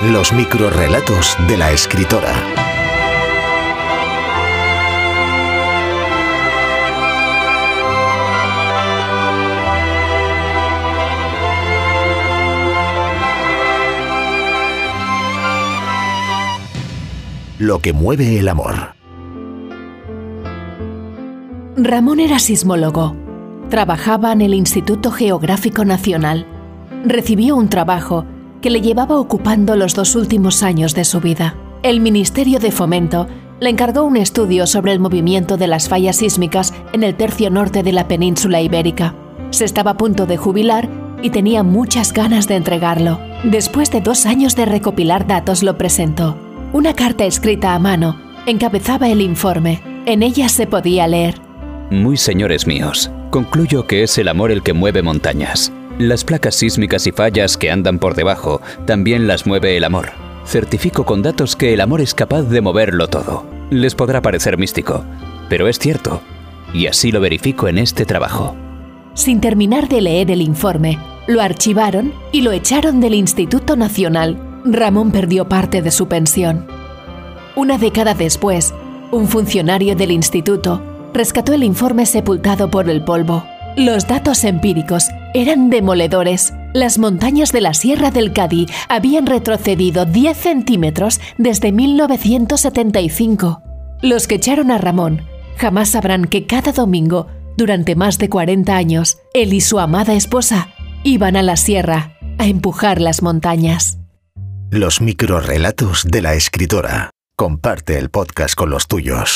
Los microrrelatos de la escritora. Lo que mueve el amor. Ramón era sismólogo. Trabajaba en el Instituto Geográfico Nacional. Recibió un trabajo que le llevaba ocupando los dos últimos años de su vida. El Ministerio de Fomento le encargó un estudio sobre el movimiento de las fallas sísmicas en el tercio norte de la península ibérica. Se estaba a punto de jubilar y tenía muchas ganas de entregarlo. Después de dos años de recopilar datos lo presentó. Una carta escrita a mano encabezaba el informe. En ella se podía leer. Muy señores míos, concluyo que es el amor el que mueve montañas. Las placas sísmicas y fallas que andan por debajo también las mueve el amor. Certifico con datos que el amor es capaz de moverlo todo. Les podrá parecer místico, pero es cierto, y así lo verifico en este trabajo. Sin terminar de leer el informe, lo archivaron y lo echaron del Instituto Nacional. Ramón perdió parte de su pensión. Una década después, un funcionario del instituto rescató el informe sepultado por el polvo. Los datos empíricos eran demoledores. Las montañas de la Sierra del Cadí habían retrocedido 10 centímetros desde 1975. Los que echaron a Ramón jamás sabrán que cada domingo, durante más de 40 años, él y su amada esposa iban a la sierra a empujar las montañas. Los microrrelatos de la escritora. Comparte el podcast con los tuyos.